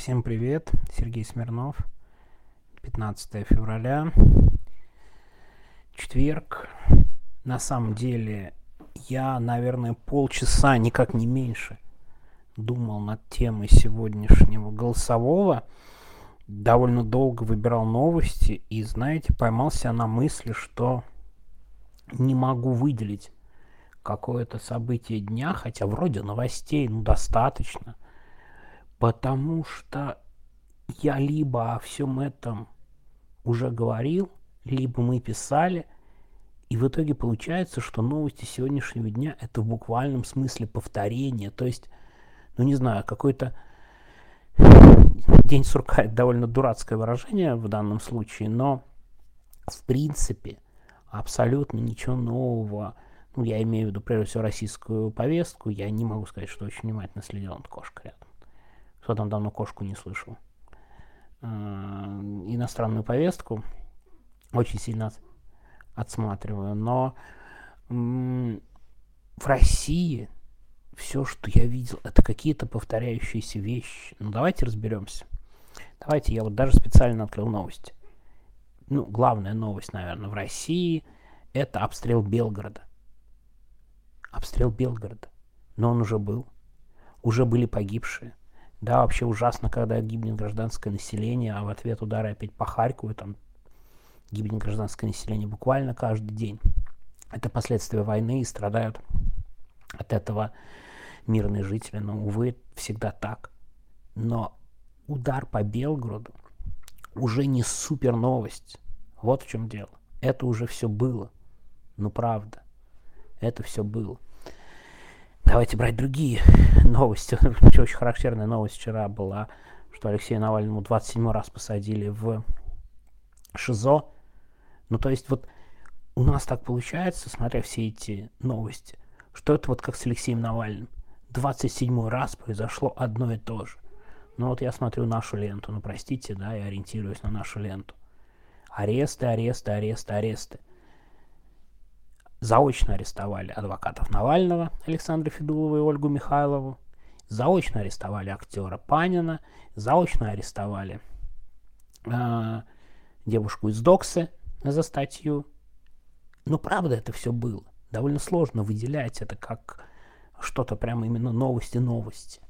Всем привет, Сергей Смирнов, 15 февраля, четверг. На самом деле, я, наверное, полчаса, никак не меньше, думал над темой сегодняшнего голосового, довольно долго выбирал новости и, знаете, поймался на мысли, что не могу выделить какое-то событие дня, хотя вроде новостей, ну, достаточно – потому что я либо о всем этом уже говорил, либо мы писали, и в итоге получается, что новости сегодняшнего дня это в буквальном смысле повторение. То есть, ну не знаю, какой-то день сурка это довольно дурацкое выражение в данном случае, но в принципе абсолютно ничего нового. Ну, я имею в виду, прежде всего, российскую повестку. Я не могу сказать, что очень внимательно следил над кошкой кто там давно кошку не слышал, э, иностранную повестку очень сильно отсматриваю, но в России все, что я видел, это какие-то повторяющиеся вещи. Ну, давайте разберемся. Давайте, я вот даже специально открыл новости. Ну, главная новость, наверное, в России – это обстрел Белгорода. Обстрел Белгорода. Но он уже был. Уже были погибшие. Да, вообще ужасно, когда гибнет гражданское население, а в ответ удары опять по Харькову, там гибнет гражданское население буквально каждый день. Это последствия войны и страдают от этого мирные жители. Но, увы, всегда так. Но удар по Белгороду уже не супер новость. Вот в чем дело. Это уже все было. Ну, правда. Это все было. Давайте брать другие новости. Очень характерная новость вчера была, что Алексея Навальному 27 раз посадили в ШИЗО. Ну, то есть вот у нас так получается, смотря все эти новости, что это вот как с Алексеем Навальным. 27 раз произошло одно и то же. Ну вот я смотрю нашу ленту, ну простите, да, я ориентируюсь на нашу ленту. Аресты, аресты, аресты, аресты заочно арестовали адвокатов Навального Александра Федулова и Ольгу Михайлову, заочно арестовали актера Панина, заочно арестовали э, девушку из Доксы за статью. Ну, правда, это все было. Довольно сложно выделять это как что-то прямо именно новости-новости.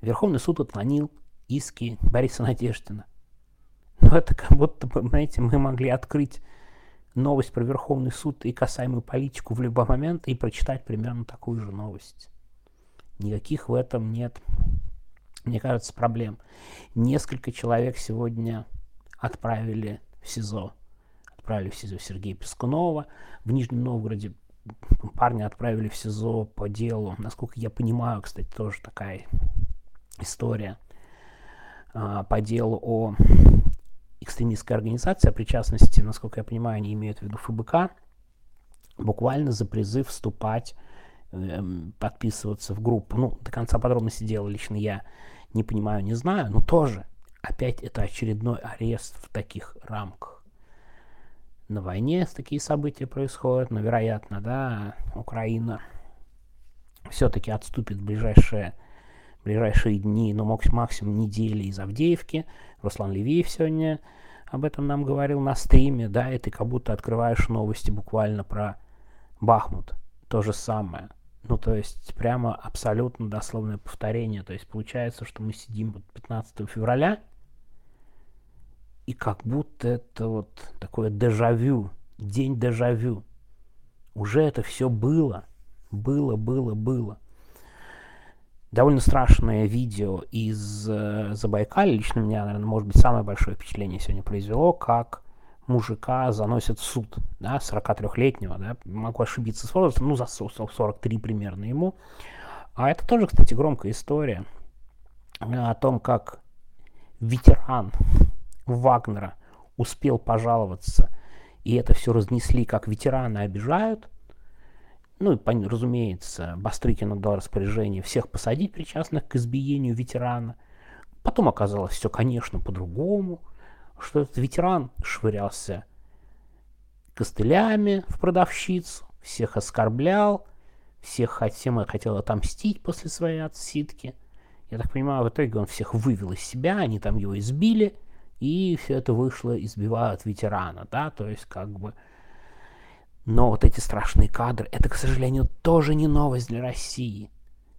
Верховный суд отклонил иски Бориса Надеждина. Но это как будто, понимаете, мы могли открыть новость про Верховный суд и касаемую политику в любой момент и прочитать примерно такую же новость. Никаких в этом нет, мне кажется, проблем. Несколько человек сегодня отправили в СИЗО. Отправили в СИЗО Сергея Пескунова. В Нижнем Новгороде парня отправили в СИЗО по делу. Насколько я понимаю, кстати, тоже такая история а, по делу о экстремистская организация, причастности, насколько я понимаю, они имеют в виду ФБК, буквально за призыв вступать, э, подписываться в группу. Ну, до конца подробности дела лично я не понимаю, не знаю, но тоже опять это очередной арест в таких рамках. На войне такие события происходят, но, вероятно, да, Украина все-таки отступит в ближайшее ближайшие дни, ну, максимум недели из Авдеевки. Руслан Левиев сегодня об этом нам говорил на стриме, да, и ты как будто открываешь новости буквально про Бахмут. То же самое. Ну, то есть, прямо абсолютно дословное повторение. То есть, получается, что мы сидим вот 15 февраля, и как будто это вот такое дежавю, день дежавю. Уже это все было. Было, было, было довольно страшное видео из э, Забайкалья. Лично меня, наверное, может быть, самое большое впечатление сегодня произвело, как мужика заносят в суд, да, 43-летнего, да, могу ошибиться с возрастом, ну, за 43 примерно ему. А это тоже, кстати, громкая история э, о том, как ветеран Вагнера успел пожаловаться, и это все разнесли, как ветераны обижают, ну, и, разумеется, Бастрыкин отдал распоряжение всех посадить причастных к избиению ветерана. Потом оказалось все, конечно, по-другому, что этот ветеран швырялся костылями в продавщицу, всех оскорблял, всех всем хотел отомстить после своей отсидки. Я так понимаю, в итоге он всех вывел из себя, они там его избили, и все это вышло, избивают ветерана, да, то есть как бы... Но вот эти страшные кадры, это, к сожалению, тоже не новость для России.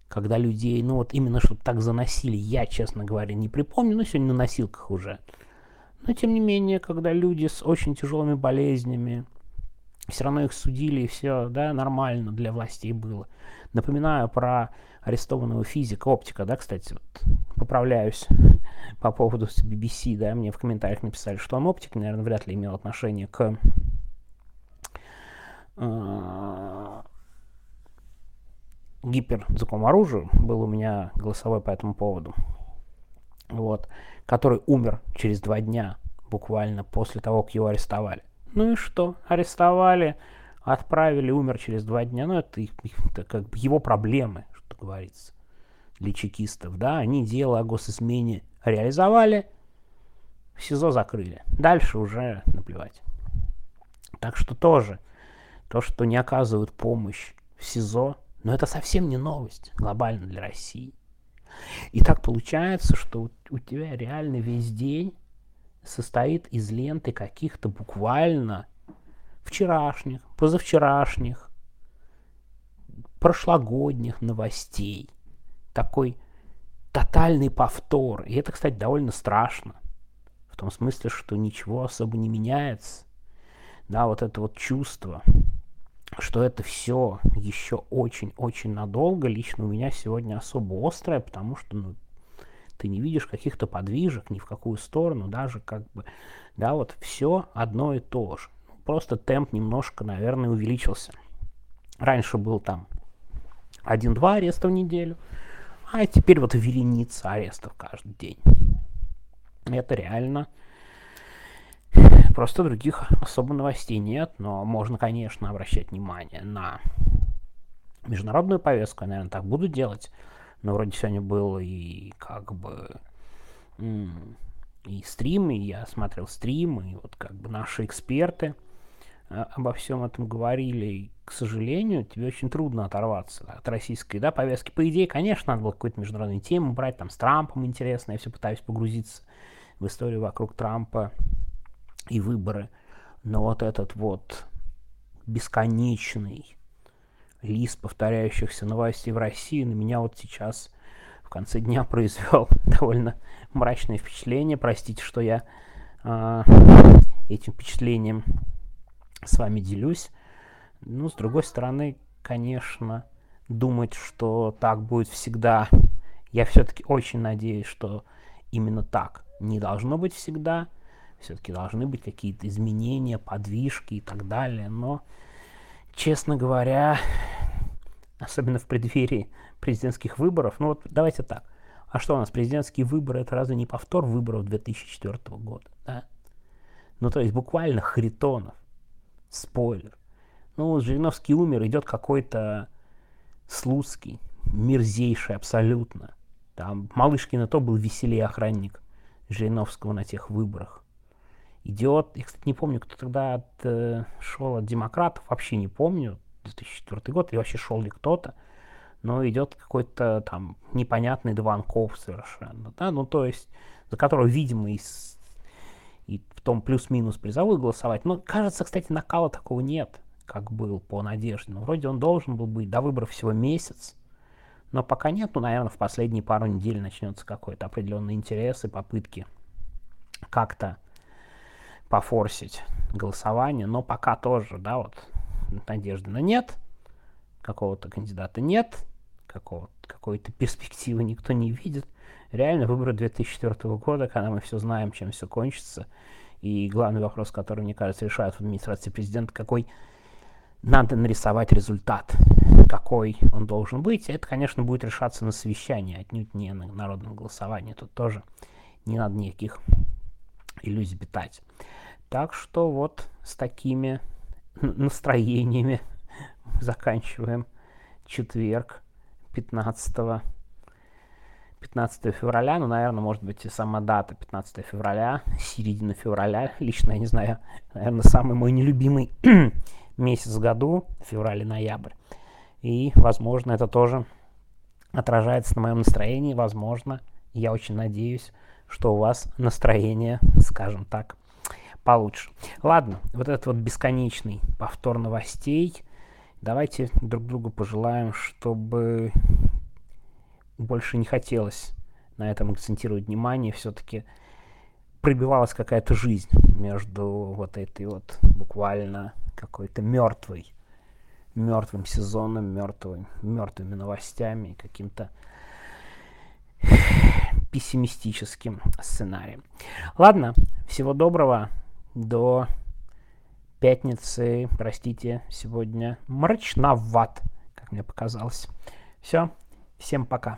Когда людей, ну вот именно чтобы так заносили, я, честно говоря, не припомню, но сегодня на носилках уже. Но тем не менее, когда люди с очень тяжелыми болезнями, все равно их судили, и все, да, нормально для властей было. Напоминаю про арестованного физика, оптика, да, кстати, вот, поправляюсь по поводу BBC, да, мне в комментариях написали, что он оптик, наверное, вряд ли имел отношение к э, гиперзвуковому оружию, был у меня голосовой по этому поводу, вот, который умер через два дня, буквально после того, как его арестовали. Ну и что? Арестовали, отправили, умер через два дня. Ну, это, это как бы его проблемы, что говорится, для чекистов. Да, они дело о госизмене реализовали, в СИЗО закрыли. Дальше уже наплевать. Так что тоже, то, что не оказывают помощь в СИЗО, но это совсем не новость глобально для России. И так получается, что у тебя реально весь день состоит из ленты каких-то буквально вчерашних, позавчерашних, прошлогодних новостей. Такой тотальный повтор. И это, кстати, довольно страшно. В том смысле, что ничего особо не меняется. Да, вот это вот чувство, что это все еще очень-очень надолго, лично у меня сегодня особо острое, потому что ну, ты не видишь каких-то подвижек ни в какую сторону, даже как бы, да, вот все одно и то же. Просто темп немножко, наверное, увеличился. Раньше был там один-два ареста в неделю, а теперь вот вереница арестов каждый день. Это реально просто других особо новостей нет, но можно, конечно, обращать внимание на международную повестку, я, наверное, так буду делать. Но вроде сегодня был и как бы и стрим, и я смотрел стрим, и вот как бы наши эксперты а, обо всем этом говорили. И, к сожалению, тебе очень трудно оторваться от российской да, повестки. По идее, конечно, надо было какую-то международную тему брать, там с Трампом интересно, я все пытаюсь погрузиться в историю вокруг Трампа и выборы. Но вот этот вот бесконечный лист повторяющихся новостей в России на меня вот сейчас в конце дня произвел довольно мрачное впечатление. Простите, что я э, этим впечатлением с вами делюсь. Ну, с другой стороны, конечно, думать, что так будет всегда, я все-таки очень надеюсь, что именно так не должно быть всегда. Все-таки должны быть какие-то изменения, подвижки и так далее. Но честно говоря, особенно в преддверии президентских выборов, ну вот давайте так, а что у нас, президентские выборы, это разве не повтор выборов 2004 года, да? Ну, то есть буквально Харитонов, спойлер. Ну, Жириновский умер, идет какой-то Слуцкий, мерзейший абсолютно. Там Малышкин то был веселее охранник Жириновского на тех выборах идет. Я, кстати, не помню, кто тогда от, э, шел от демократов, вообще не помню, 2004 год, или вообще шел ли кто-то, но идет какой-то там непонятный Дованков совершенно, да, ну то есть, за которого, видимо, и, и в том плюс-минус призовой голосовать, но кажется, кстати, накала такого нет, как был по надежде, но вроде он должен был быть до выборов всего месяц, но пока нет, ну, наверное, в последние пару недель начнется какой-то определенный интерес и попытки как-то пофорсить голосование, но пока тоже, да, вот надежды на нет, какого-то кандидата нет, какого какой-то перспективы никто не видит. Реально выборы 2004 года, когда мы все знаем, чем все кончится, и главный вопрос, который, мне кажется, решают в администрации президента, какой надо нарисовать результат, какой он должен быть. Это, конечно, будет решаться на совещании, отнюдь не на народном голосовании. Тут тоже не надо никаких иллюзий питать. Так что вот с такими настроениями заканчиваем четверг 15 15 февраля, ну, наверное, может быть, и сама дата 15 февраля, середина февраля, лично, я не знаю, наверное, самый мой нелюбимый месяц в году, февраль и ноябрь. И, возможно, это тоже отражается на моем настроении, возможно. Я очень надеюсь, что у вас настроение, скажем так, получше. Ладно, вот этот вот бесконечный повтор новостей. Давайте друг другу пожелаем, чтобы больше не хотелось на этом акцентировать внимание. Все-таки пробивалась какая-то жизнь между вот этой вот буквально какой-то мертвой, мертвым сезоном, мертвым, мертвыми новостями, каким-то пессимистическим сценарием. Ладно, всего доброго, до пятницы, простите, сегодня мрачноват, как мне показалось. Все, всем пока.